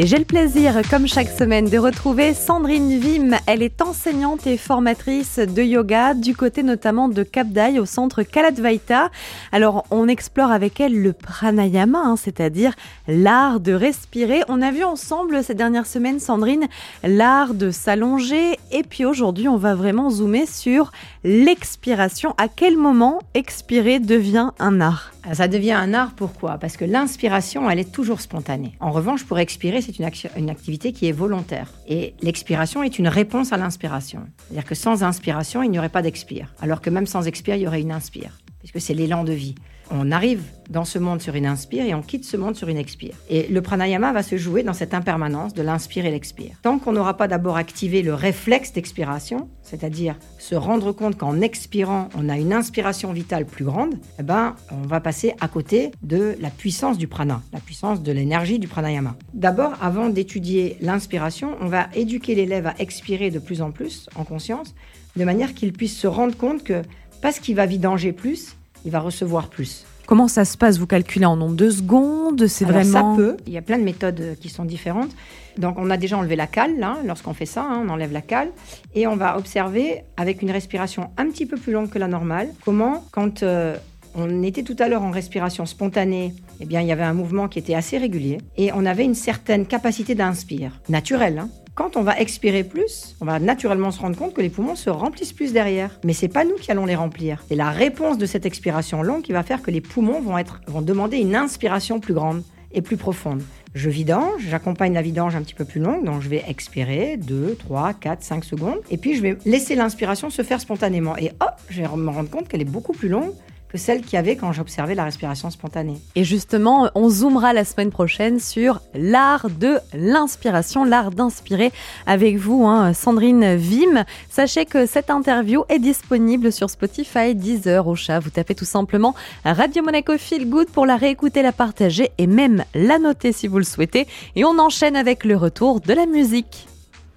Et j'ai le plaisir, comme chaque semaine, de retrouver Sandrine Vim. Elle est enseignante et formatrice de yoga du côté notamment de Cap au centre Kalatvaita. Alors, on explore avec elle le pranayama, hein, c'est-à-dire l'art de respirer. On a vu ensemble ces dernières semaines, Sandrine, l'art de s'allonger. Et puis aujourd'hui, on va vraiment zoomer sur l'expiration. À quel moment expirer devient un art? Ça devient un art, pourquoi? Parce que l'inspiration, elle est toujours spontanée. En revanche, pour expirer, c'est une, activité qui est volontaire. Et l'expiration est une réponse à l'inspiration. C'est-à-dire que sans inspiration, il n'y aurait pas d'expire. Alors que même sans expire, il y aurait une inspire, puisque c'est l'élan de vie on arrive dans ce monde sur une inspire et on quitte ce monde sur une expire. Et le pranayama va se jouer dans cette impermanence de l'inspire et l'expire. Tant qu'on n'aura pas d'abord activé le réflexe d'expiration, c'est-à-dire se rendre compte qu'en expirant, on a une inspiration vitale plus grande, eh ben, on va passer à côté de la puissance du prana, la puissance de l'énergie du pranayama. D'abord, avant d'étudier l'inspiration, on va éduquer l'élève à expirer de plus en plus en conscience, de manière qu'il puisse se rendre compte que parce qu'il va vidanger plus, il va recevoir plus. Comment ça se passe Vous calculez en nombre de secondes? C'est vraiment. Ça peut. Il y a plein de méthodes euh, qui sont différentes. Donc, on a déjà enlevé la cale, là, lorsqu'on fait ça, hein, on enlève la cale. Et on va observer, avec une respiration un petit peu plus longue que la normale, comment, quand euh, on était tout à l'heure en respiration spontanée, eh bien, il y avait un mouvement qui était assez régulier. Et on avait une certaine capacité d'inspire, naturelle. Hein. Quand on va expirer plus, on va naturellement se rendre compte que les poumons se remplissent plus derrière. Mais c'est pas nous qui allons les remplir. C'est la réponse de cette expiration longue qui va faire que les poumons vont, être, vont demander une inspiration plus grande et plus profonde. Je vidange, j'accompagne la vidange un petit peu plus longue, donc je vais expirer 2, 3, 4, 5 secondes, et puis je vais laisser l'inspiration se faire spontanément. Et hop, je vais me rendre compte qu'elle est beaucoup plus longue que celle qu'il y avait quand j'observais la respiration spontanée. Et justement, on zoomera la semaine prochaine sur l'art de l'inspiration, l'art d'inspirer avec vous, hein, Sandrine Vim. Sachez que cette interview est disponible sur Spotify, Deezer, au chat. Vous tapez tout simplement Radio Monaco Feel Good pour la réécouter, la partager et même la noter si vous le souhaitez. Et on enchaîne avec le retour de la musique.